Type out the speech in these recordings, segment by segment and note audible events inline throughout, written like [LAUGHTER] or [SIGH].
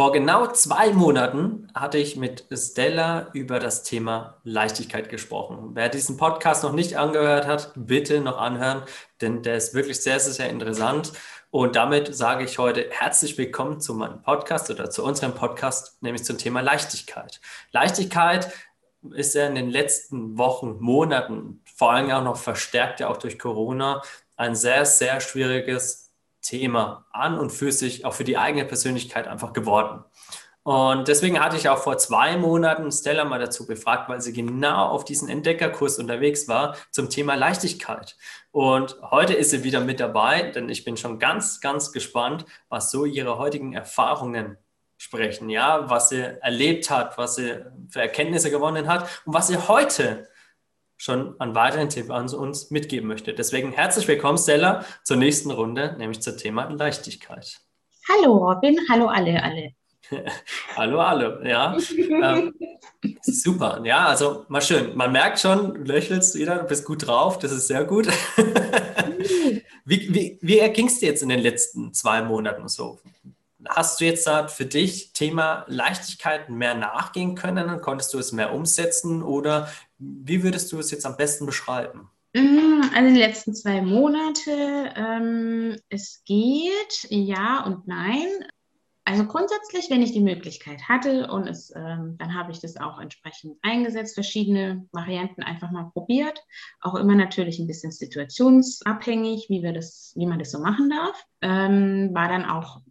Vor genau zwei Monaten hatte ich mit Stella über das Thema Leichtigkeit gesprochen. Wer diesen Podcast noch nicht angehört hat, bitte noch anhören, denn der ist wirklich sehr, sehr, sehr interessant. Und damit sage ich heute herzlich willkommen zu meinem Podcast oder zu unserem Podcast, nämlich zum Thema Leichtigkeit. Leichtigkeit ist ja in den letzten Wochen, Monaten, vor allem auch noch verstärkt ja auch durch Corona, ein sehr, sehr schwieriges Thema an und für sich, auch für die eigene Persönlichkeit einfach geworden. Und deswegen hatte ich auch vor zwei Monaten Stella mal dazu befragt, weil sie genau auf diesen Entdeckerkurs unterwegs war zum Thema Leichtigkeit. Und heute ist sie wieder mit dabei, denn ich bin schon ganz, ganz gespannt, was so ihre heutigen Erfahrungen sprechen, ja, was sie erlebt hat, was sie für Erkenntnisse gewonnen hat und was sie heute schon an weiteren Tipp an uns mitgeben möchte. Deswegen herzlich willkommen, Stella, zur nächsten Runde, nämlich zum Thema Leichtigkeit. Hallo Robin, hallo alle, alle. [LAUGHS] hallo alle, ja. ähm, super, ja, also mal schön. Man merkt schon, du lächelst wieder, du bist gut drauf, das ist sehr gut. [LAUGHS] wie wie, wie erging es dir jetzt in den letzten zwei Monaten so? Hast du jetzt da für dich Thema Leichtigkeit mehr nachgehen können? Konntest du es mehr umsetzen oder wie würdest du es jetzt am besten beschreiben? Mm, also die letzten zwei Monate, ähm, es geht, ja und nein. Also grundsätzlich, wenn ich die Möglichkeit hatte und es, ähm, dann habe ich das auch entsprechend eingesetzt, verschiedene Varianten einfach mal probiert. Auch immer natürlich ein bisschen situationsabhängig, wie, wir das, wie man das so machen darf. Ähm, war dann auch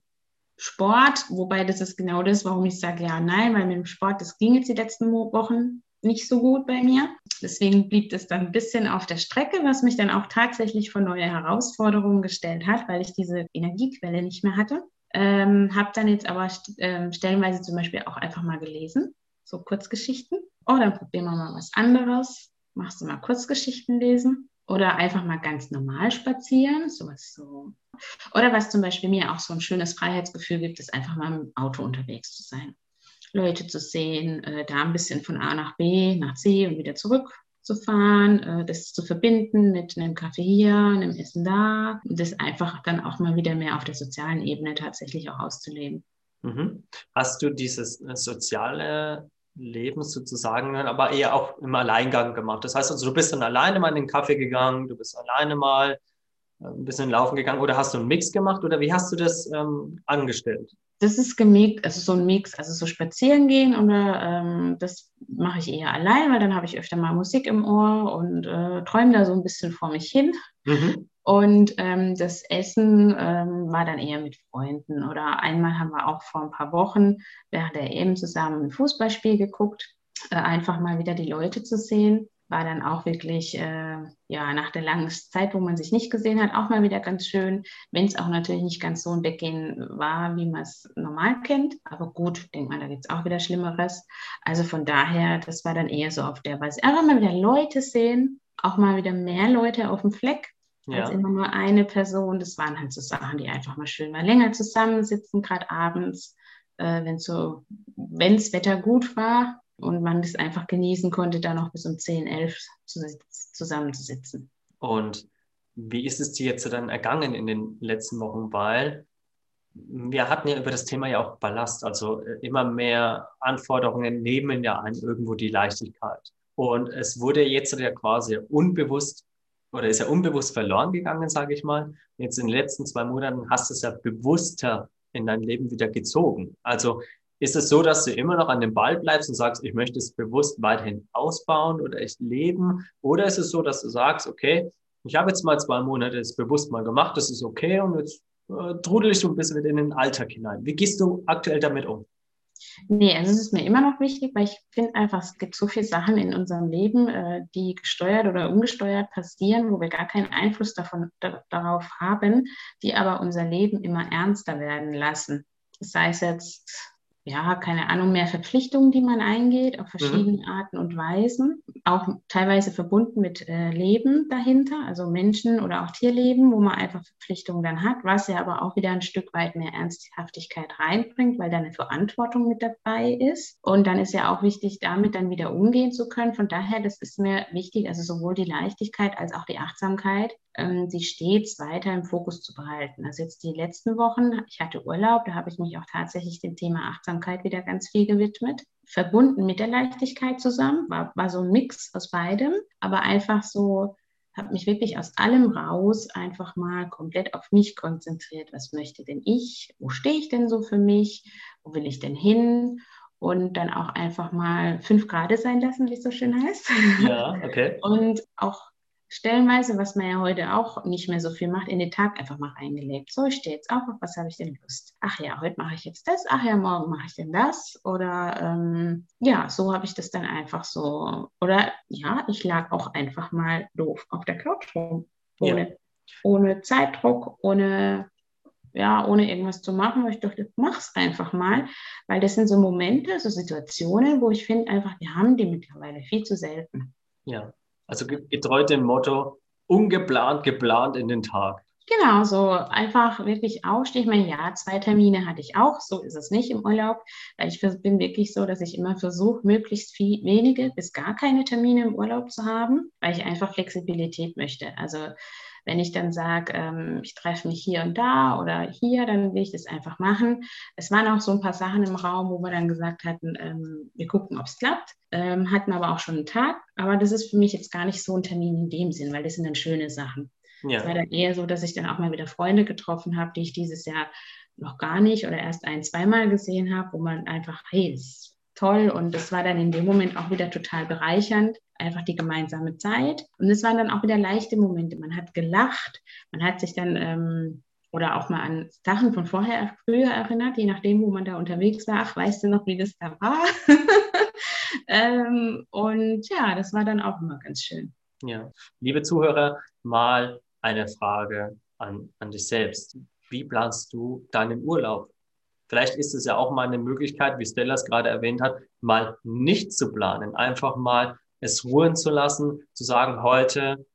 Sport, wobei das ist genau das, warum ich sage ja, nein, weil mit dem Sport, das ging jetzt die letzten Wochen nicht so gut bei mir. Deswegen blieb es dann ein bisschen auf der Strecke, was mich dann auch tatsächlich vor neue Herausforderungen gestellt hat, weil ich diese Energiequelle nicht mehr hatte. Ähm, habe dann jetzt aber st ähm, stellenweise zum Beispiel auch einfach mal gelesen, so Kurzgeschichten. Oh, dann probieren wir mal was anderes. Machst du mal Kurzgeschichten lesen oder einfach mal ganz normal spazieren, sowas so oder was zum Beispiel mir auch so ein schönes Freiheitsgefühl gibt, ist einfach mal im Auto unterwegs zu sein. Leute zu sehen, äh, da ein bisschen von A nach B, nach C und wieder zurück zu fahren, äh, das zu verbinden mit einem Kaffee hier, einem Essen da und das einfach dann auch mal wieder mehr auf der sozialen Ebene tatsächlich auch auszuleben. Mhm. Hast du dieses äh, soziale Leben sozusagen, aber eher auch im Alleingang gemacht? Das heißt also, du bist dann alleine mal in den Kaffee gegangen, du bist alleine mal ein bisschen laufen gegangen oder hast du einen Mix gemacht oder wie hast du das ähm, angestellt? Das ist gemixt, also so ein Mix, also so spazieren gehen oder ähm, das mache ich eher allein, weil dann habe ich öfter mal Musik im Ohr und äh, träume da so ein bisschen vor mich hin. Mhm. Und ähm, das Essen ähm, war dann eher mit Freunden. Oder einmal haben wir auch vor ein paar Wochen während der EM zusammen ein Fußballspiel geguckt, äh, einfach mal wieder die Leute zu sehen war dann auch wirklich, äh, ja, nach der langen Zeit, wo man sich nicht gesehen hat, auch mal wieder ganz schön, wenn es auch natürlich nicht ganz so ein Weggehen war, wie man es normal kennt. Aber gut, denkt man, da gibt es auch wieder Schlimmeres. Also von daher, das war dann eher so auf der Weise. Einfach mal wieder Leute sehen, auch mal wieder mehr Leute auf dem Fleck. Ja. als immer nur eine Person. Das waren halt so Sachen, die einfach mal schön mal länger zusammensitzen, gerade abends, äh, wenn so, wenn das Wetter gut war, und man das einfach genießen konnte, da noch bis um 10, 11 zusammenzusitzen. Und wie ist es dir jetzt dann ergangen in den letzten Wochen? Weil wir hatten ja über das Thema ja auch Ballast, also äh, immer mehr Anforderungen nehmen ja an irgendwo die Leichtigkeit. Und es wurde jetzt ja quasi unbewusst oder ist ja unbewusst verloren gegangen, sage ich mal. Jetzt in den letzten zwei Monaten hast du es ja bewusster in dein Leben wieder gezogen. Also ist es so, dass du immer noch an dem Ball bleibst und sagst, ich möchte es bewusst weiterhin ausbauen oder echt leben? Oder ist es so, dass du sagst, okay, ich habe jetzt mal zwei Monate es bewusst mal gemacht, das ist okay und jetzt äh, trudel ich so ein bisschen in den Alltag hinein. Wie gehst du aktuell damit um? Nee, also es ist mir immer noch wichtig, weil ich finde einfach, es gibt so viele Sachen in unserem Leben, äh, die gesteuert oder ungesteuert passieren, wo wir gar keinen Einfluss davon, da, darauf haben, die aber unser Leben immer ernster werden lassen. Sei es jetzt ja, keine Ahnung, mehr Verpflichtungen, die man eingeht, auf mhm. verschiedene mhm. Arten und Weisen, auch teilweise verbunden mit äh, Leben dahinter, also Menschen oder auch Tierleben, wo man einfach Verpflichtungen dann hat, was ja aber auch wieder ein Stück weit mehr Ernsthaftigkeit reinbringt, weil da eine Verantwortung mit dabei ist. Und dann ist ja auch wichtig, damit dann wieder umgehen zu können. Von daher, das ist mir wichtig, also sowohl die Leichtigkeit als auch die Achtsamkeit, sie stets weiter im Fokus zu behalten. Also jetzt die letzten Wochen, ich hatte Urlaub, da habe ich mich auch tatsächlich dem Thema Achtsamkeit wieder ganz viel gewidmet. Verbunden mit der Leichtigkeit zusammen, war, war so ein Mix aus beidem, aber einfach so, habe mich wirklich aus allem raus einfach mal komplett auf mich konzentriert. Was möchte denn ich? Wo stehe ich denn so für mich? Wo will ich denn hin? und dann auch einfach mal fünf Grad sein lassen, wie es so schön heißt. Ja, okay. [LAUGHS] Und auch stellenweise, was man ja heute auch nicht mehr so viel macht, in den Tag einfach mal reingelebt. So, ich stehe jetzt auf, auf was habe ich denn Lust? Ach ja, heute mache ich jetzt das, ach ja, morgen mache ich denn das. Oder ähm, ja, so habe ich das dann einfach so. Oder ja, ich lag auch einfach mal doof auf der Couch rum. Ohne, ja. ohne Zeitdruck, ohne ja, ohne irgendwas zu machen, weil ich dachte, mach's einfach mal, weil das sind so Momente, so Situationen, wo ich finde einfach, wir haben die mittlerweile viel zu selten. Ja, also getreu dem Motto, ungeplant, geplant in den Tag. Genau, so einfach wirklich aufstehen. Ich meine, ja, zwei Termine hatte ich auch, so ist es nicht im Urlaub, ich bin wirklich so, dass ich immer versuche, möglichst viel, wenige bis gar keine Termine im Urlaub zu haben, weil ich einfach Flexibilität möchte. Also wenn ich dann sage, ähm, ich treffe mich hier und da oder hier, dann will ich das einfach machen. Es waren auch so ein paar Sachen im Raum, wo wir dann gesagt hatten, ähm, wir gucken, ob es klappt. Ähm, hatten aber auch schon einen Tag. Aber das ist für mich jetzt gar nicht so ein Termin in dem Sinn, weil das sind dann schöne Sachen. Ja. Es war dann eher so, dass ich dann auch mal wieder Freunde getroffen habe, die ich dieses Jahr noch gar nicht oder erst ein, zweimal gesehen habe, wo man einfach, hey, ist toll und das war dann in dem Moment auch wieder total bereichernd, einfach die gemeinsame Zeit. Und es waren dann auch wieder leichte Momente. Man hat gelacht, man hat sich dann ähm, oder auch mal an Sachen von vorher früher erinnert, je nachdem, wo man da unterwegs war. Ach, weißt du noch, wie das da war? [LAUGHS] ähm, und ja, das war dann auch immer ganz schön. Ja, liebe Zuhörer, mal eine Frage an, an dich selbst. Wie planst du deinen Urlaub? Vielleicht ist es ja auch mal eine Möglichkeit, wie Stella es gerade erwähnt hat, mal nicht zu planen, einfach mal es ruhen zu lassen, zu sagen, heute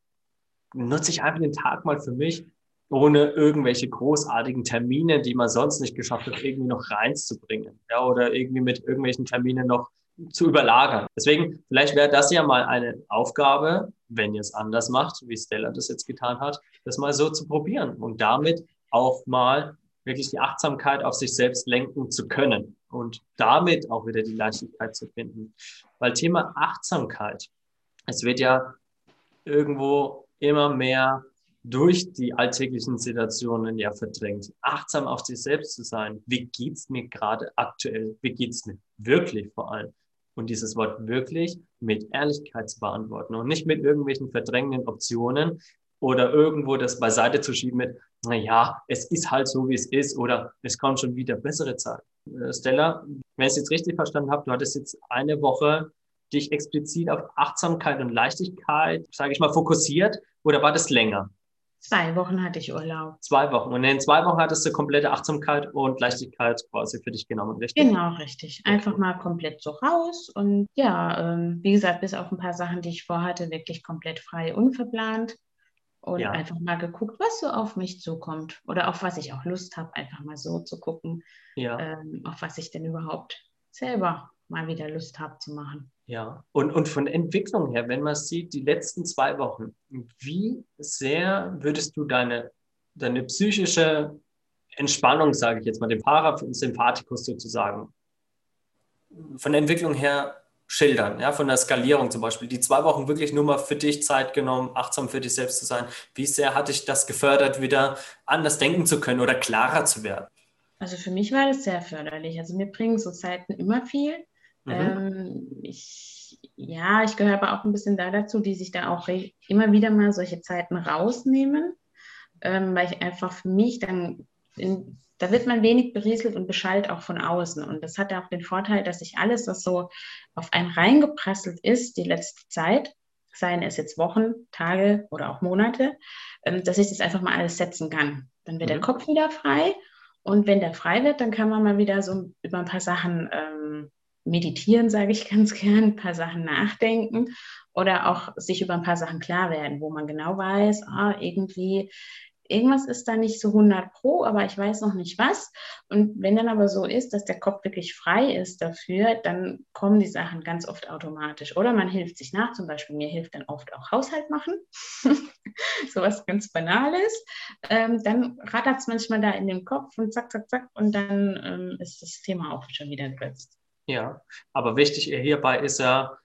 nutze ich einfach den Tag mal für mich, ohne irgendwelche großartigen Termine, die man sonst nicht geschafft hat, irgendwie noch reinzubringen. Ja, oder irgendwie mit irgendwelchen Terminen noch zu überlagern. Deswegen, vielleicht wäre das ja mal eine Aufgabe, wenn ihr es anders macht, wie Stella das jetzt getan hat, das mal so zu probieren und damit auch mal wirklich die Achtsamkeit auf sich selbst lenken zu können und damit auch wieder die Leichtigkeit zu finden. Weil Thema Achtsamkeit, es wird ja irgendwo immer mehr durch die alltäglichen Situationen ja verdrängt. Achtsam auf sich selbst zu sein. Wie geht's mir gerade aktuell? Wie geht's mir wirklich vor allem? Und dieses Wort wirklich mit Ehrlichkeit zu beantworten und nicht mit irgendwelchen verdrängenden Optionen oder irgendwo das beiseite zu schieben mit, naja, es ist halt so, wie es ist oder es kommt schon wieder bessere Zeit. Äh, Stella, wenn ich es jetzt richtig verstanden habe, du hattest jetzt eine Woche dich explizit auf Achtsamkeit und Leichtigkeit, sage ich mal, fokussiert oder war das länger? Zwei Wochen hatte ich Urlaub. Zwei Wochen. Und in zwei Wochen hattest du komplette Achtsamkeit und Leichtigkeit quasi für dich genommen, richtig? Genau, richtig. Einfach okay. mal komplett so raus. Und ja, ähm, wie gesagt, bis auf ein paar Sachen, die ich vorhatte, wirklich komplett frei, unverplant und ja. einfach mal geguckt, was so auf mich zukommt oder auf was ich auch Lust habe, einfach mal so zu gucken, ja. ähm, auf was ich denn überhaupt selber mal wieder Lust habe zu machen. Ja, und, und von Entwicklung her, wenn man sieht, die letzten zwei Wochen, wie sehr würdest du deine, deine psychische Entspannung, sage ich jetzt mal, den Parasympathikus sozusagen, von der Entwicklung her schildern, ja, von der Skalierung zum Beispiel. Die zwei Wochen wirklich nur mal für dich Zeit genommen, achtsam für dich selbst zu sein. Wie sehr hat dich das gefördert, wieder anders denken zu können oder klarer zu werden? Also für mich war das sehr förderlich. Also mir bringen so Zeiten immer viel. Mhm. Ähm, ich, ja, ich gehöre aber auch ein bisschen da dazu, die sich da auch immer wieder mal solche Zeiten rausnehmen, ähm, weil ich einfach für mich dann in, da wird man wenig berieselt und beschallt auch von außen. Und das hat auch den Vorteil, dass sich alles, was so auf einen reingeprasselt ist, die letzte Zeit, seien es jetzt Wochen, Tage oder auch Monate, ähm, dass ich das einfach mal alles setzen kann. Dann wird mhm. der Kopf wieder frei. Und wenn der frei wird, dann kann man mal wieder so über ein paar Sachen ähm, meditieren, sage ich [LAUGHS] ganz gern, ein paar Sachen nachdenken oder auch sich über ein paar Sachen klar werden, wo man genau weiß, ah, irgendwie irgendwas ist da nicht so 100 pro, aber ich weiß noch nicht was. Und wenn dann aber so ist, dass der Kopf wirklich frei ist dafür, dann kommen die Sachen ganz oft automatisch. Oder man hilft sich nach, zum Beispiel mir hilft dann oft auch Haushalt machen, [LAUGHS] so was ganz Banales. Ähm, dann rattert es manchmal da in dem Kopf und zack, zack, zack und dann ähm, ist das Thema auch schon wieder gelöst. Ja, aber wichtig hierbei ist ja,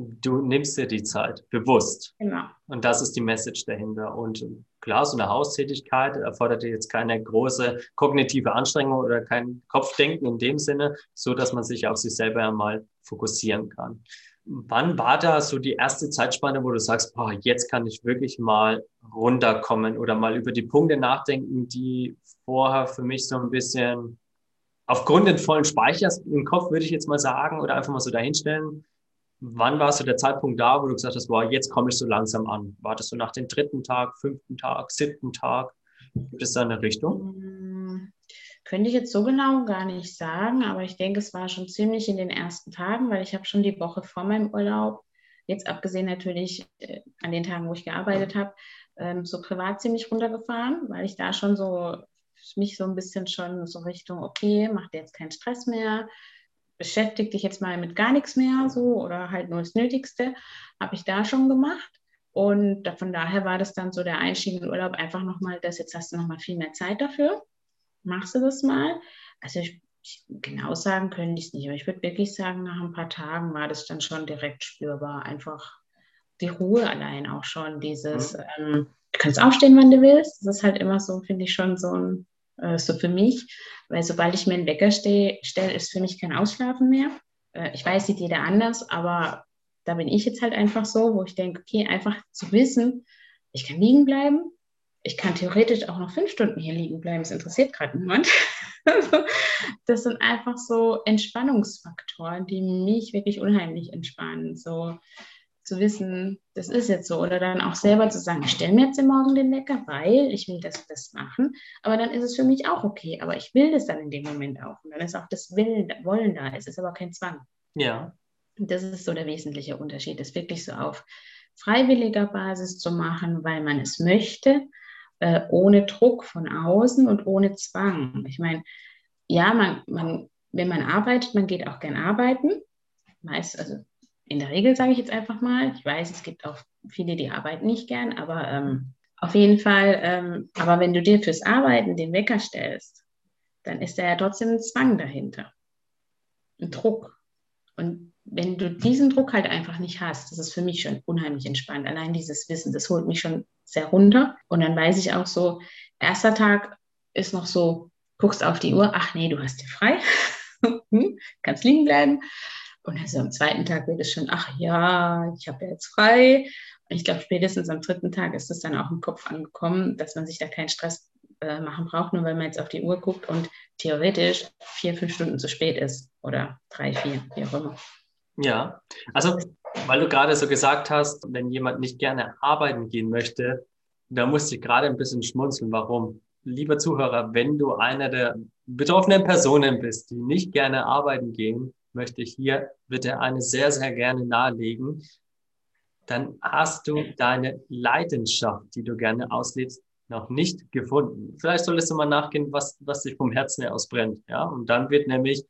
du nimmst dir die Zeit bewusst. Genau. Und das ist die Message dahinter. Und klar, so eine Haustätigkeit erfordert jetzt keine große kognitive Anstrengung oder kein Kopfdenken in dem Sinne, so dass man sich auf sich selber einmal fokussieren kann. Wann war da so die erste Zeitspanne, wo du sagst, boah, jetzt kann ich wirklich mal runterkommen oder mal über die Punkte nachdenken, die vorher für mich so ein bisschen aufgrund des vollen Speichers im Kopf, würde ich jetzt mal sagen, oder einfach mal so dahinstellen, Wann war so der Zeitpunkt da, wo du gesagt hast, boah, jetzt komme ich so langsam an? War das so nach dem dritten Tag, fünften Tag, siebten Tag? Gibt es da eine Richtung? Hm, könnte ich jetzt so genau gar nicht sagen, aber ich denke, es war schon ziemlich in den ersten Tagen, weil ich habe schon die Woche vor meinem Urlaub, jetzt abgesehen natürlich äh, an den Tagen, wo ich gearbeitet habe, ähm, so privat ziemlich runtergefahren, weil ich da schon so mich so ein bisschen schon so Richtung, okay, mach dir jetzt keinen Stress mehr, beschäftige dich jetzt mal mit gar nichts mehr so oder halt nur das Nötigste, habe ich da schon gemacht. Und von daher war das dann so der Einstieg in den Urlaub einfach nochmal, dass jetzt hast du nochmal viel mehr Zeit dafür. Machst du das mal? Also ich, ich genau sagen könnte ich es nicht, aber ich würde wirklich sagen, nach ein paar Tagen war das dann schon direkt spürbar. Einfach die Ruhe allein auch schon, dieses, mhm. ähm, du kannst aufstehen, wann du willst. Das ist halt immer so, finde ich, schon so ein äh, so für mich, weil sobald ich mir einen Wecker stelle, ist für mich kein Ausschlafen mehr. Äh, ich weiß, sieht jeder anders, aber da bin ich jetzt halt einfach so, wo ich denke, okay, einfach zu wissen, ich kann liegen bleiben, ich kann theoretisch auch noch fünf Stunden hier liegen bleiben, es interessiert gerade niemand. [LAUGHS] das sind einfach so Entspannungsfaktoren, die mich wirklich unheimlich entspannen. So, zu wissen, das ist jetzt so. Oder dann auch selber zu sagen, ich stelle mir jetzt Morgen den Wecker, weil ich will das das machen. Aber dann ist es für mich auch okay. Aber ich will das dann in dem Moment auch. Und dann ist auch das Willen, Wollen da. Es ist aber kein Zwang. Ja. Und das ist so der wesentliche Unterschied, das wirklich so auf freiwilliger Basis zu machen, weil man es möchte, äh, ohne Druck von außen und ohne Zwang. Ich meine, ja, man, man, wenn man arbeitet, man geht auch gern arbeiten. Meist, also in der Regel sage ich jetzt einfach mal. Ich weiß, es gibt auch viele, die arbeiten nicht gern, aber ähm, auf jeden Fall, ähm, aber wenn du dir fürs Arbeiten den Wecker stellst, dann ist da ja trotzdem ein Zwang dahinter. Ein Druck. Und wenn du diesen Druck halt einfach nicht hast, das ist für mich schon unheimlich entspannt. Allein dieses Wissen, das holt mich schon sehr runter. Und dann weiß ich auch so, erster Tag ist noch so, guckst auf die Uhr, ach nee, du hast dir frei, [LAUGHS] hm, kannst liegen bleiben. Und also am zweiten Tag wird es schon, ach ja, ich habe ja jetzt frei. Und ich glaube, spätestens am dritten Tag ist es dann auch im Kopf angekommen, dass man sich da keinen Stress äh, machen braucht, nur weil man jetzt auf die Uhr guckt und theoretisch vier, fünf Stunden zu spät ist oder drei, vier, wie auch immer. Ja, also weil du gerade so gesagt hast, wenn jemand nicht gerne arbeiten gehen möchte, da musste ich gerade ein bisschen schmunzeln. Warum? Lieber Zuhörer, wenn du einer der betroffenen Personen bist, die nicht gerne arbeiten gehen, möchte ich hier bitte eine sehr, sehr gerne nahelegen. Dann hast du deine Leidenschaft, die du gerne auslebst, noch nicht gefunden. Vielleicht solltest du mal nachgehen, was, was dich vom Herzen her ausbrennt. Ja? Und dann wird nämlich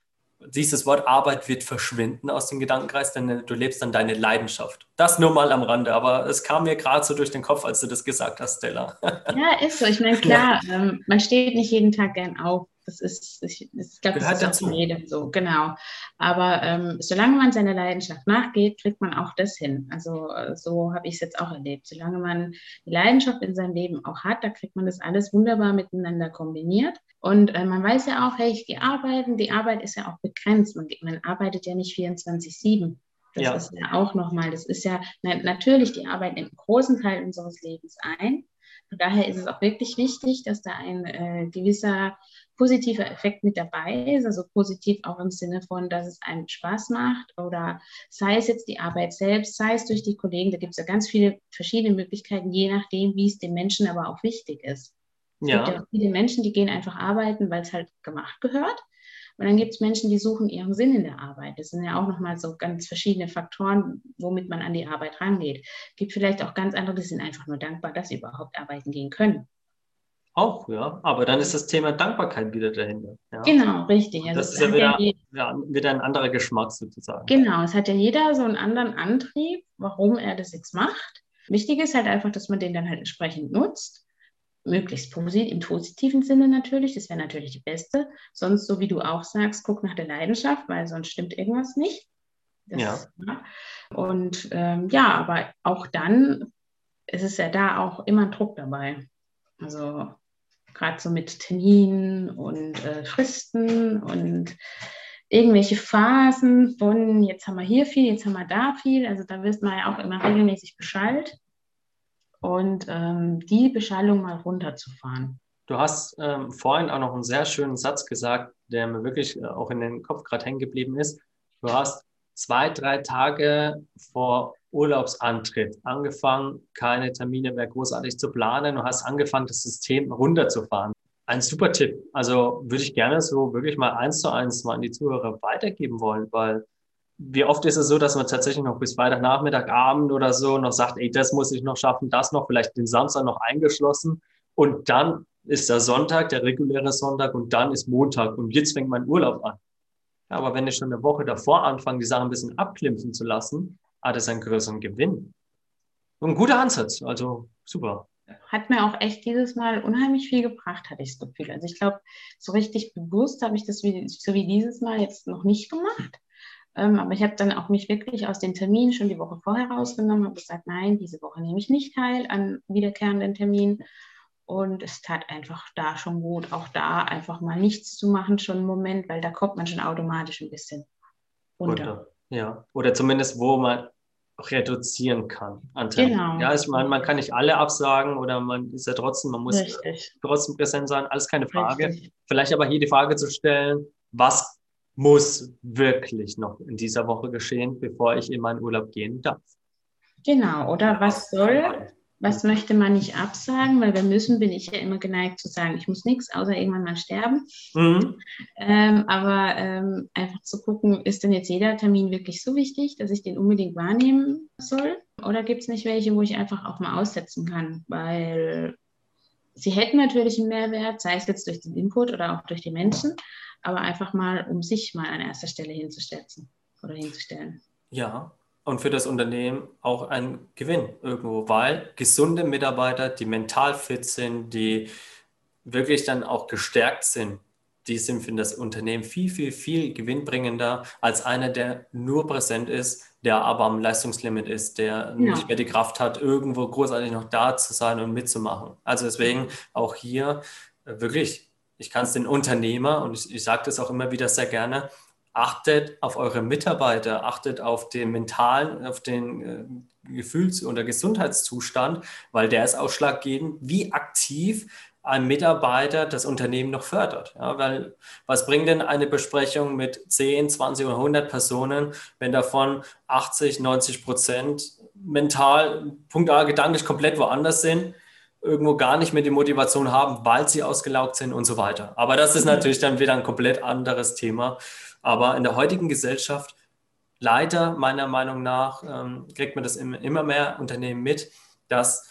dieses Wort Arbeit wird verschwinden aus dem Gedankenkreis, denn du lebst dann deine Leidenschaft. Das nur mal am Rande, aber es kam mir gerade so durch den Kopf, als du das gesagt hast, Stella. [LAUGHS] Ja, ist so. Ich meine, klar, ja. ähm, man steht nicht jeden Tag gern auf. Das ist, ich, ich glaube, das ist dazu. auch jedem so, genau. Aber ähm, solange man seiner Leidenschaft nachgeht, kriegt man auch das hin. Also äh, so habe ich es jetzt auch erlebt. Solange man die Leidenschaft in seinem Leben auch hat, da kriegt man das alles wunderbar miteinander kombiniert. Und äh, man weiß ja auch, hey, ich gehe arbeiten. Die Arbeit ist ja auch begrenzt. Man, man arbeitet ja nicht 24-7. Das ja. ist ja auch nochmal, das ist ja na, natürlich, die Arbeit nimmt einen großen Teil unseres Lebens ein. Von daher ist es auch wirklich wichtig, dass da ein äh, gewisser positiver Effekt mit dabei ist, also positiv auch im Sinne von, dass es einem Spaß macht oder sei es jetzt die Arbeit selbst, sei es durch die Kollegen, da gibt es ja ganz viele verschiedene Möglichkeiten, je nachdem, wie es dem Menschen aber auch wichtig ist. Es ja. gibt ja viele Menschen, die gehen einfach arbeiten, weil es halt gemacht gehört. Und dann gibt es Menschen, die suchen ihren Sinn in der Arbeit. Das sind ja auch nochmal so ganz verschiedene Faktoren, womit man an die Arbeit rangeht. Es gibt vielleicht auch ganz andere, die sind einfach nur dankbar, dass sie überhaupt arbeiten gehen können. Auch, ja. Aber dann ist das Thema Dankbarkeit wieder dahinter. Ja? Genau, richtig. Also das ist ja wieder, ja wieder ein anderer Geschmack sozusagen. Genau, es hat ja jeder so einen anderen Antrieb, warum er das jetzt macht. Wichtig ist halt einfach, dass man den dann halt entsprechend nutzt. Möglichst positiv, im positiven Sinne natürlich, das wäre natürlich die beste. Sonst, so wie du auch sagst, guck nach der Leidenschaft, weil sonst stimmt irgendwas nicht. Das, ja. ja. Und ähm, ja, aber auch dann ist es ja da auch immer Druck dabei. Also gerade so mit Terminen und äh, Fristen und irgendwelche Phasen von jetzt haben wir hier viel, jetzt haben wir da viel. Also da wirst man ja auch immer regelmäßig Bescheid und ähm, die Beschallung mal runterzufahren. Du hast ähm, vorhin auch noch einen sehr schönen Satz gesagt, der mir wirklich äh, auch in den Kopf gerade hängen geblieben ist. Du hast zwei, drei Tage vor Urlaubsantritt angefangen, keine Termine mehr großartig zu planen und hast angefangen, das System runterzufahren. Ein super Tipp. Also würde ich gerne so wirklich mal eins zu eins mal an die Zuhörer weitergeben wollen, weil wie oft ist es so, dass man tatsächlich noch bis Freitagnachmittag, Abend oder so noch sagt, ey, das muss ich noch schaffen, das noch, vielleicht den Samstag noch eingeschlossen und dann ist der Sonntag, der reguläre Sonntag und dann ist Montag und jetzt fängt mein Urlaub an. Ja, aber wenn ich schon eine Woche davor anfange, die Sachen ein bisschen abklimpfen zu lassen, hat es einen größeren Gewinn. ein guter Ansatz, also super. Hat mir auch echt dieses Mal unheimlich viel gebracht, hatte ich das Gefühl. Also ich glaube, so richtig bewusst habe ich das wie, so wie dieses Mal jetzt noch nicht gemacht. Ähm, aber ich habe dann auch mich wirklich aus den Terminen schon die Woche vorher rausgenommen und gesagt, nein, diese Woche nehme ich nicht teil an wiederkehrenden Terminen und es tat einfach da schon gut, auch da einfach mal nichts zu machen, schon einen Moment, weil da kommt man schon automatisch ein bisschen runter. Ja, oder zumindest, wo man reduzieren kann. Genau. Ja, ich meine, man kann nicht alle absagen oder man ist ja trotzdem, man muss Richtig. trotzdem präsent sein, alles keine Frage. Richtig. Vielleicht aber hier die Frage zu stellen, was muss wirklich noch in dieser Woche geschehen, bevor ich in meinen Urlaub gehen darf? Genau, oder was soll was möchte man nicht absagen, weil wir müssen, bin ich ja immer geneigt zu sagen, ich muss nichts, außer irgendwann mal sterben. Mhm. Ähm, aber ähm, einfach zu gucken, ist denn jetzt jeder Termin wirklich so wichtig, dass ich den unbedingt wahrnehmen soll? Oder gibt es nicht welche, wo ich einfach auch mal aussetzen kann? Weil sie hätten natürlich einen Mehrwert, sei es jetzt durch den Input oder auch durch die Menschen, aber einfach mal, um sich mal an erster Stelle hinzustellen oder hinzustellen. Ja, und für das Unternehmen auch ein Gewinn irgendwo, weil gesunde Mitarbeiter, die mental fit sind, die wirklich dann auch gestärkt sind, die sind für das Unternehmen viel, viel, viel gewinnbringender als einer, der nur präsent ist, der aber am Leistungslimit ist, der ja. nicht mehr die Kraft hat, irgendwo großartig noch da zu sein und mitzumachen. Also deswegen auch hier äh, wirklich, ich kann es den Unternehmer und ich, ich sage das auch immer wieder sehr gerne, achtet auf eure Mitarbeiter, achtet auf den mentalen, auf den äh, Gefühls- oder Gesundheitszustand, weil der ist ausschlaggebend, wie aktiv ein Mitarbeiter das Unternehmen noch fördert. Ja, weil was bringt denn eine Besprechung mit 10, 20 oder 100 Personen, wenn davon 80, 90 Prozent mental, punktual, gedanklich komplett woanders sind? irgendwo gar nicht mehr die Motivation haben, weil sie ausgelaugt sind und so weiter. Aber das ist natürlich dann wieder ein komplett anderes Thema. Aber in der heutigen Gesellschaft, leider meiner Meinung nach, ähm, kriegt man das immer mehr Unternehmen mit, dass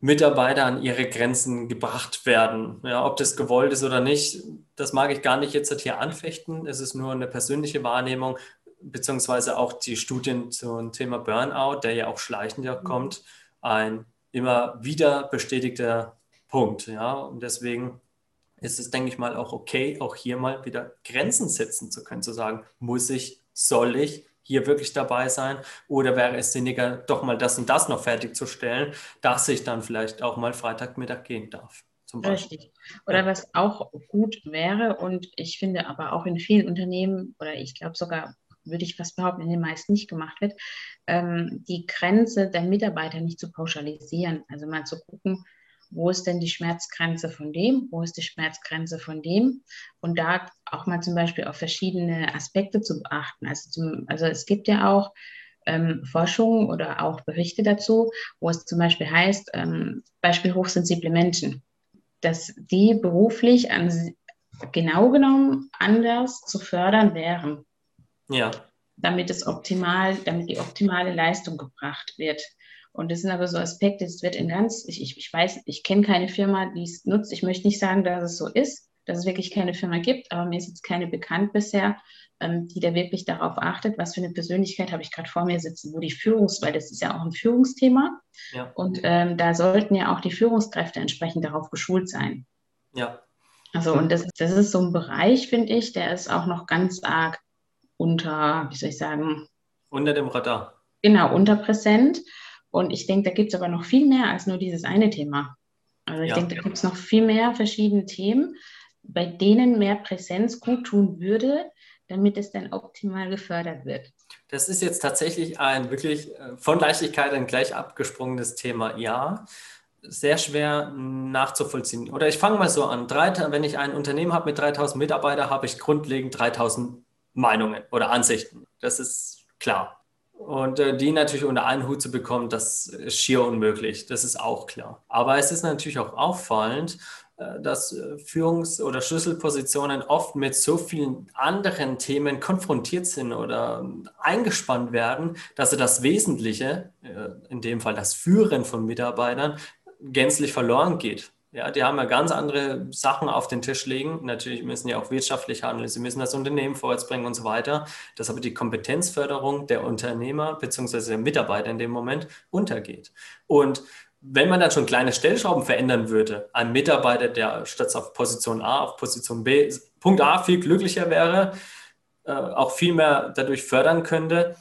Mitarbeiter an ihre Grenzen gebracht werden. Ja, ob das gewollt ist oder nicht, das mag ich gar nicht jetzt hier anfechten. Es ist nur eine persönliche Wahrnehmung, beziehungsweise auch die Studien zum Thema Burnout, der ja auch schleichend mhm. kommt, ein immer wieder bestätigter Punkt. Ja, und deswegen ist es, denke ich mal, auch okay, auch hier mal wieder Grenzen setzen zu können, zu sagen, muss ich, soll ich hier wirklich dabei sein oder wäre es sinniger, doch mal das und das noch fertigzustellen, dass ich dann vielleicht auch mal Freitagmittag gehen darf. Richtig. Oder was auch gut wäre und ich finde aber auch in vielen Unternehmen oder ich glaube sogar würde ich fast behaupten, in den meisten nicht gemacht wird, ähm, die Grenze der Mitarbeiter nicht zu pauschalisieren. Also mal zu gucken, wo ist denn die Schmerzgrenze von dem, wo ist die Schmerzgrenze von dem und da auch mal zum Beispiel auf verschiedene Aspekte zu beachten. Also, zum, also es gibt ja auch ähm, Forschung oder auch Berichte dazu, wo es zum Beispiel heißt, ähm, Beispiel hochsensible Menschen, dass die beruflich an, genau genommen anders zu fördern wären. Ja. Damit es optimal, damit die optimale Leistung gebracht wird. Und das sind aber so Aspekte, das wird in ganz, ich, ich, ich weiß, ich kenne keine Firma, die es nutzt. Ich möchte nicht sagen, dass es so ist, dass es wirklich keine Firma gibt, aber mir ist jetzt keine bekannt bisher, ähm, die da wirklich darauf achtet, was für eine Persönlichkeit habe ich gerade vor mir sitzen, wo die Führungs, weil das ist ja auch ein Führungsthema. Ja. Und ähm, da sollten ja auch die Führungskräfte entsprechend darauf geschult sein. Ja. Also, und das, das ist so ein Bereich, finde ich, der ist auch noch ganz arg unter, wie soll ich sagen? Unter dem Radar. Genau, unterpräsent. Und ich denke, da gibt es aber noch viel mehr als nur dieses eine Thema. Also ich ja, denke, da gibt es noch viel mehr verschiedene Themen, bei denen mehr Präsenz gut tun würde, damit es dann optimal gefördert wird. Das ist jetzt tatsächlich ein wirklich äh, von Leichtigkeit ein gleich abgesprungenes Thema. Ja, sehr schwer nachzuvollziehen. Oder ich fange mal so an. wenn ich ein Unternehmen habe mit 3000 Mitarbeitern, habe ich grundlegend 3000 Meinungen oder Ansichten. Das ist klar. Und äh, die natürlich unter einen Hut zu bekommen, das ist schier unmöglich. Das ist auch klar. Aber es ist natürlich auch auffallend, äh, dass äh, Führungs- oder Schlüsselpositionen oft mit so vielen anderen Themen konfrontiert sind oder eingespannt werden, dass sie das Wesentliche, äh, in dem Fall das Führen von Mitarbeitern, gänzlich verloren geht. Ja, die haben ja ganz andere Sachen auf den Tisch legen. Natürlich müssen ja auch wirtschaftlich handeln, sie müssen das Unternehmen vorwärts bringen und so weiter. Dass aber die Kompetenzförderung der Unternehmer bzw. der Mitarbeiter in dem Moment untergeht. Und wenn man dann schon kleine Stellschrauben verändern würde, ein Mitarbeiter, der statt auf Position A auf Position B, Punkt A viel glücklicher wäre, äh, auch viel mehr dadurch fördern könnte,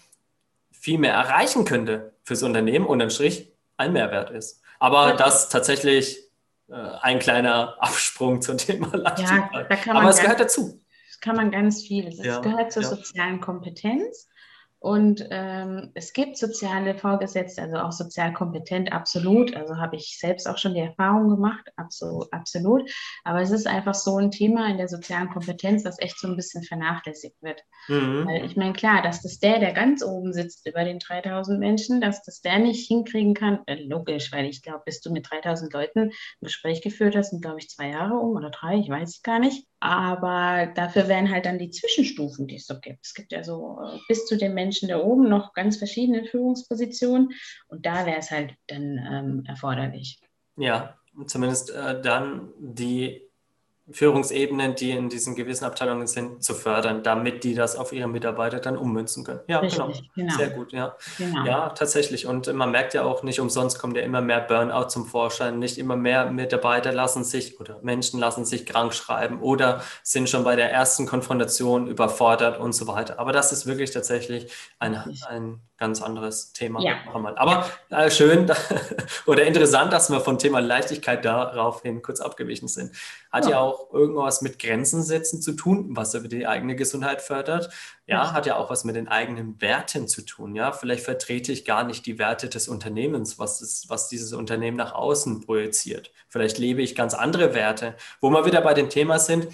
viel mehr erreichen könnte fürs Unternehmen und ein Strich ein Mehrwert ist. Aber das tatsächlich ein kleiner Absprung zum Thema Leichtigkeit. Ja, Aber es gehört dazu. Das kann man ganz viel. Es ja, gehört zur sozialen Kompetenz. Und ähm, es gibt soziale Vorgesetzte, also auch sozial kompetent, absolut. Also habe ich selbst auch schon die Erfahrung gemacht, absolut, absolut. Aber es ist einfach so ein Thema in der sozialen Kompetenz, das echt so ein bisschen vernachlässigt wird. Mhm. Weil ich meine, klar, dass das der, der ganz oben sitzt über den 3000 Menschen, dass das der nicht hinkriegen kann, äh, logisch, weil ich glaube, bis du mit 3000 Leuten ein Gespräch geführt hast, sind, glaube ich, zwei Jahre um oder drei, ich weiß es gar nicht. Aber dafür wären halt dann die Zwischenstufen, die es so gibt. Es gibt ja so äh, bis zu den Menschen da oben noch ganz verschiedene Führungspositionen und da wäre es halt dann ähm, erforderlich. Ja, zumindest äh, dann die Führungsebenen, die in diesen gewissen Abteilungen sind, zu fördern, damit die das auf ihre Mitarbeiter dann ummünzen können. Ja, genau. Richtig, genau. genau. Sehr gut, ja. Genau. Ja, tatsächlich. Und man merkt ja auch nicht umsonst kommt ja immer mehr Burnout zum Vorschein. Nicht immer mehr Mitarbeiter lassen sich oder Menschen lassen sich krank schreiben oder sind schon bei der ersten Konfrontation überfordert und so weiter. Aber das ist wirklich tatsächlich ein, ein ganz anderes Thema. Ja. Aber äh, schön [LAUGHS] oder interessant, dass wir von Thema Leichtigkeit daraufhin kurz abgewichen sind. Hat ja. ja. auch irgendwas mit Grenzen setzen zu tun, was über die eigene Gesundheit fördert. Ja, ja, hat ja auch was mit den eigenen Werten zu tun. Ja, vielleicht vertrete ich gar nicht die Werte des Unternehmens, was, das, was dieses Unternehmen nach außen projiziert. Vielleicht lebe ich ganz andere Werte, wo wir wieder bei dem Thema sind.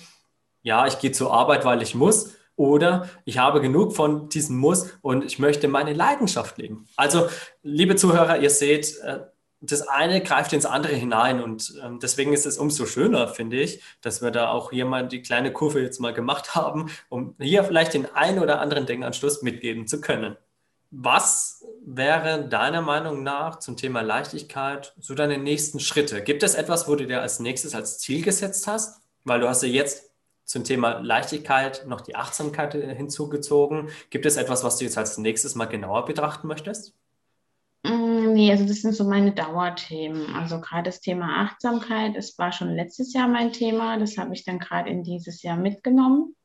Ja, ich gehe zur Arbeit, weil ich muss oder ich habe genug von diesem Muss und ich möchte meine Leidenschaft leben. Also, liebe Zuhörer, ihr seht, äh, das eine greift ins andere hinein und ähm, deswegen ist es umso schöner, finde ich, dass wir da auch hier mal die kleine Kurve jetzt mal gemacht [LAUGHS] haben, um hier vielleicht den einen oder anderen Denkanschluss mitgeben zu können. Was wäre deiner Meinung nach zum Thema Leichtigkeit so deine nächsten Schritte? Gibt es etwas, wo du dir als nächstes als Ziel gesetzt hast? Weil du hast ja jetzt zum Thema Leichtigkeit noch die Achtsamkeit hinzugezogen. Gibt es etwas, was du jetzt als nächstes mal genauer betrachten möchtest? Nee, also das sind so meine Dauerthemen. Also gerade das Thema Achtsamkeit, es war schon letztes Jahr mein Thema, das habe ich dann gerade in dieses Jahr mitgenommen.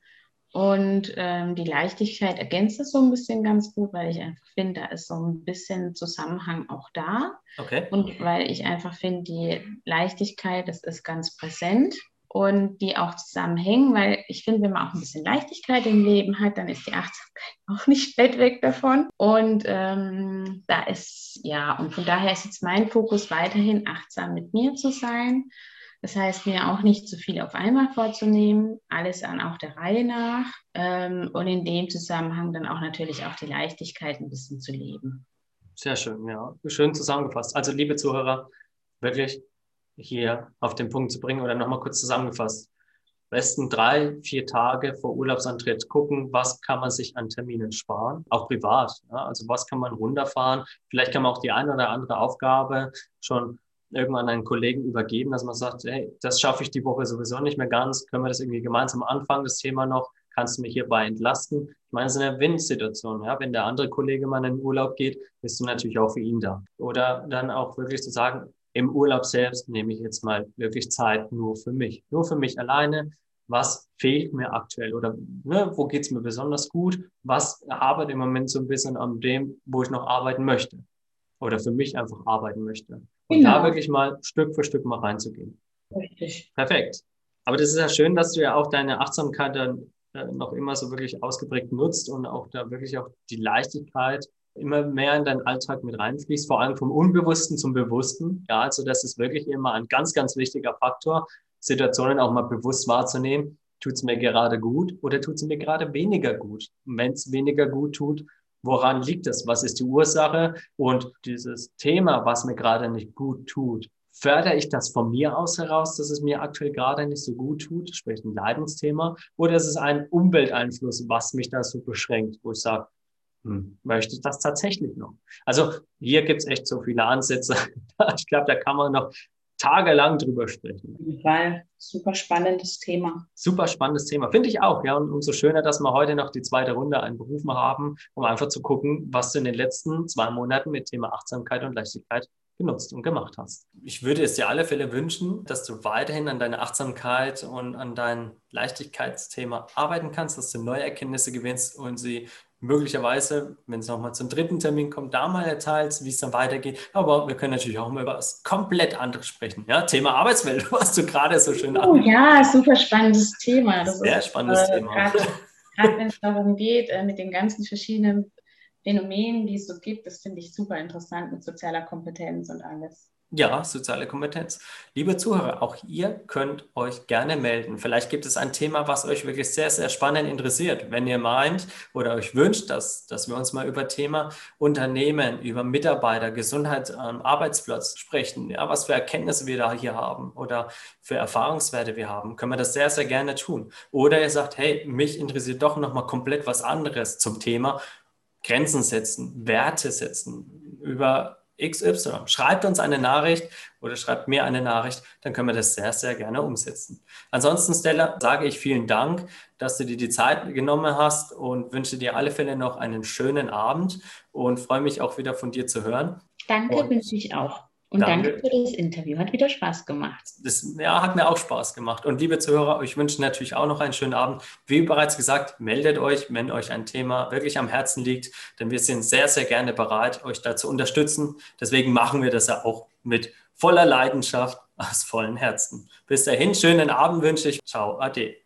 Und ähm, die Leichtigkeit ergänzt es so ein bisschen ganz gut, weil ich einfach finde, da ist so ein bisschen Zusammenhang auch da. Okay. Und weil ich einfach finde, die Leichtigkeit, das ist ganz präsent und die auch zusammenhängen, weil ich finde, wenn man auch ein bisschen Leichtigkeit im Leben hat, dann ist die Achtsamkeit [LAUGHS] auch nicht weit weg davon. Und ähm, da ist, ja, und von daher ist jetzt mein Fokus weiterhin achtsam mit mir zu sein. Das heißt, mir auch nicht zu viel auf einmal vorzunehmen, alles an auch der Reihe nach ähm, und in dem Zusammenhang dann auch natürlich auch die Leichtigkeit ein bisschen zu leben. Sehr schön, ja. Schön zusammengefasst. Also, liebe Zuhörer, wirklich hier auf den Punkt zu bringen oder nochmal kurz zusammengefasst. besten drei, vier Tage vor Urlaubsantritt gucken, was kann man sich an Terminen sparen, auch privat. Ja, also was kann man runterfahren. Vielleicht kann man auch die eine oder andere Aufgabe schon irgendwann einen Kollegen übergeben, dass man sagt, hey, das schaffe ich die Woche sowieso nicht mehr ganz, können wir das irgendwie gemeinsam anfangen, das Thema noch, kannst du mich hierbei entlasten? Ich meine, es ist eine Win-Situation. Ja? Wenn der andere Kollege mal in den Urlaub geht, bist du natürlich auch für ihn da. Oder dann auch wirklich zu sagen, im Urlaub selbst nehme ich jetzt mal wirklich Zeit nur für mich, nur für mich alleine. Was fehlt mir aktuell oder ne, wo geht's mir besonders gut? Was arbeitet im Moment so ein bisschen an dem, wo ich noch arbeiten möchte oder für mich einfach arbeiten möchte? Und genau. da wirklich mal Stück für Stück mal reinzugehen. Richtig. Perfekt. Aber das ist ja schön, dass du ja auch deine Achtsamkeit dann äh, noch immer so wirklich ausgeprägt nutzt und auch da wirklich auch die Leichtigkeit immer mehr in deinen Alltag mit reinfließt, vor allem vom Unbewussten zum Bewussten. Ja, also das ist wirklich immer ein ganz, ganz wichtiger Faktor, Situationen auch mal bewusst wahrzunehmen. Tut es mir gerade gut oder tut es mir gerade weniger gut? wenn es weniger gut tut, woran liegt es? Was ist die Ursache? Und dieses Thema, was mir gerade nicht gut tut, fördere ich das von mir aus heraus, dass es mir aktuell gerade nicht so gut tut, sprich ein Leidensthema, oder ist es ein Umwelteinfluss, was mich da so beschränkt, wo ich sage, möchte ich das tatsächlich noch? Also hier gibt es echt so viele Ansätze. [LAUGHS] ich glaube, da kann man noch tagelang drüber sprechen. Weil super spannendes Thema. Super spannendes Thema, finde ich auch. Ja, und umso schöner, dass wir heute noch die zweite Runde einberufen haben, um einfach zu gucken, was du in den letzten zwei Monaten mit Thema Achtsamkeit und Leichtigkeit genutzt und gemacht hast. Ich würde es dir alle Fälle wünschen, dass du weiterhin an deiner Achtsamkeit und an dein Leichtigkeitsthema arbeiten kannst, dass du neue Erkenntnisse gewinnst und sie möglicherweise, wenn es nochmal zum dritten Termin kommt, da mal erteilst, wie es dann weitergeht. Aber wir können natürlich auch mal über was komplett anderes sprechen. Ja, Thema Arbeitswelt, [LAUGHS] was du gerade so schön Oh ja, super spannendes Thema. Das Sehr ist, spannendes äh, Thema. Gerade [LAUGHS] wenn es darum geht, äh, mit den ganzen verschiedenen Phänomenen, die es so gibt, das finde ich super interessant mit sozialer Kompetenz und alles. Ja, soziale Kompetenz. Liebe Zuhörer, auch ihr könnt euch gerne melden. Vielleicht gibt es ein Thema, was euch wirklich sehr, sehr spannend interessiert. Wenn ihr meint oder euch wünscht, dass, dass wir uns mal über Thema Unternehmen, über Mitarbeiter, Gesundheit am Arbeitsplatz sprechen, ja, was für Erkenntnisse wir da hier haben oder für Erfahrungswerte wir haben, können wir das sehr, sehr gerne tun. Oder ihr sagt, hey, mich interessiert doch nochmal komplett was anderes zum Thema Grenzen setzen, Werte setzen, über XY. Schreibt uns eine Nachricht oder schreibt mir eine Nachricht, dann können wir das sehr, sehr gerne umsetzen. Ansonsten, Stella, sage ich vielen Dank, dass du dir die Zeit genommen hast und wünsche dir alle Fälle noch einen schönen Abend und freue mich auch wieder von dir zu hören. Danke, wünsche ich auch. Und danke. danke für das Interview. Hat wieder Spaß gemacht. Das, ja, hat mir auch Spaß gemacht. Und liebe Zuhörer, ich wünsche natürlich auch noch einen schönen Abend. Wie bereits gesagt, meldet euch, wenn euch ein Thema wirklich am Herzen liegt, denn wir sind sehr, sehr gerne bereit, euch da zu unterstützen. Deswegen machen wir das ja auch mit voller Leidenschaft aus vollem Herzen. Bis dahin, schönen Abend wünsche ich. Ciao, ade.